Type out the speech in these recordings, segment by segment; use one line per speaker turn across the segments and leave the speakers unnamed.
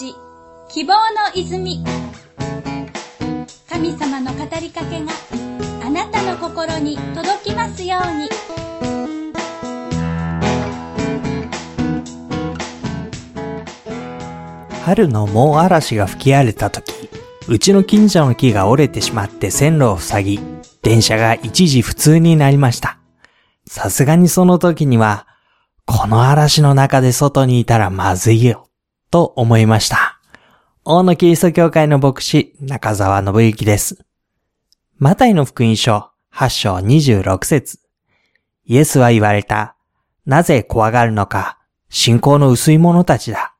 ジ希望の泉。神様の語りかけがあなたの心に届きますように。
春の猛嵐が吹き荒れた時、うちの近所の木が折れてしまって線路を塞ぎ、電車が一時不通になりました。さすがにその時には、この嵐の中で外にいたらまずいよ、と思いました。大野キリスト教会の牧師、中澤信之です。マタイの福音書、8章26節イエスは言われた。なぜ怖がるのか、信仰の薄い者たちだ。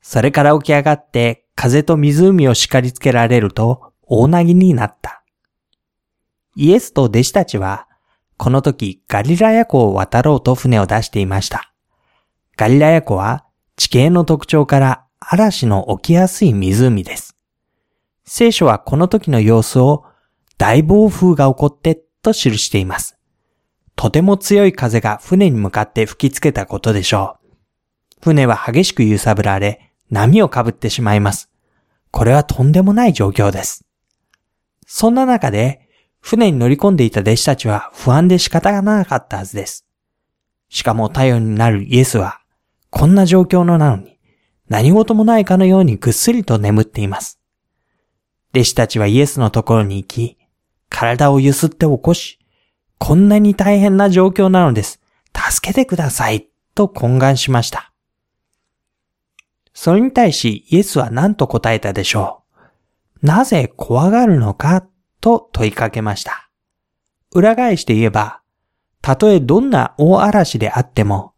それから起き上がって風と湖を叱りつけられると大なぎになった。イエスと弟子たちは、この時ガリラヤ湖を渡ろうと船を出していました。ガリラヤ湖は地形の特徴から嵐の起きやすい湖です。聖書はこの時の様子を大暴風が起こってと記しています。とても強い風が船に向かって吹きつけたことでしょう。船は激しく揺さぶられ、波をかぶってしまいます。これはとんでもない状況です。そんな中で、船に乗り込んでいた弟子たちは不安で仕方がなかったはずです。しかも頼りになるイエスは、こんな状況のなのに、何事もないかのようにぐっすりと眠っています。弟子たちはイエスのところに行き、体をゆすって起こし、こんなに大変な状況なのです。助けてください、と懇願しました。それに対しイエスは何と答えたでしょう。なぜ怖がるのかと問いかけました。裏返して言えば、たとえどんな大嵐であっても、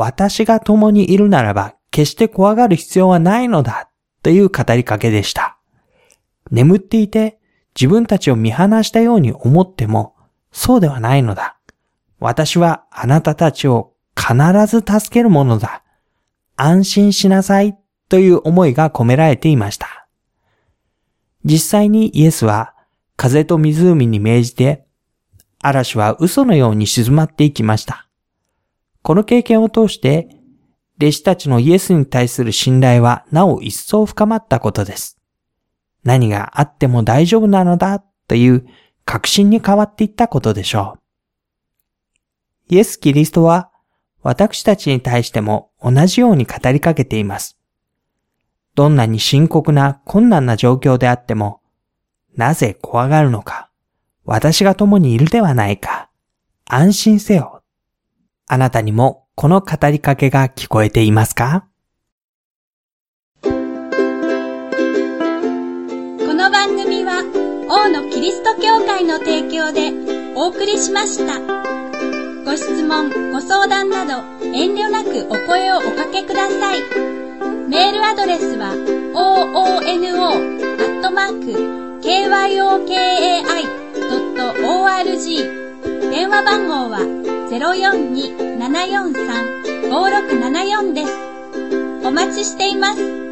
私が共にいるならば決して怖がる必要はないのだという語りかけでした。眠っていて自分たちを見放したように思っても、そうではないのだ。私はあなたたちを必ず助けるものだ。安心しなさいという思いが込められていました。実際にイエスは風と湖に命じて嵐は嘘のように静まっていきました。この経験を通して弟子たちのイエスに対する信頼はなお一層深まったことです。何があっても大丈夫なのだという確信に変わっていったことでしょう。イエス・キリストは私たちに対しても同じように語りかけています。どんなに深刻な困難な状況であっても、なぜ怖がるのか、私が共にいるではないか、安心せよ。あなたにもこの語りかけが聞こえていますか？
この番組は王のキリスト教会の提供でお送りしました。ご質問、ご相談など遠慮なくお声をおかけください。メールアドレスは oono.kyokei.org です。お待ちしています。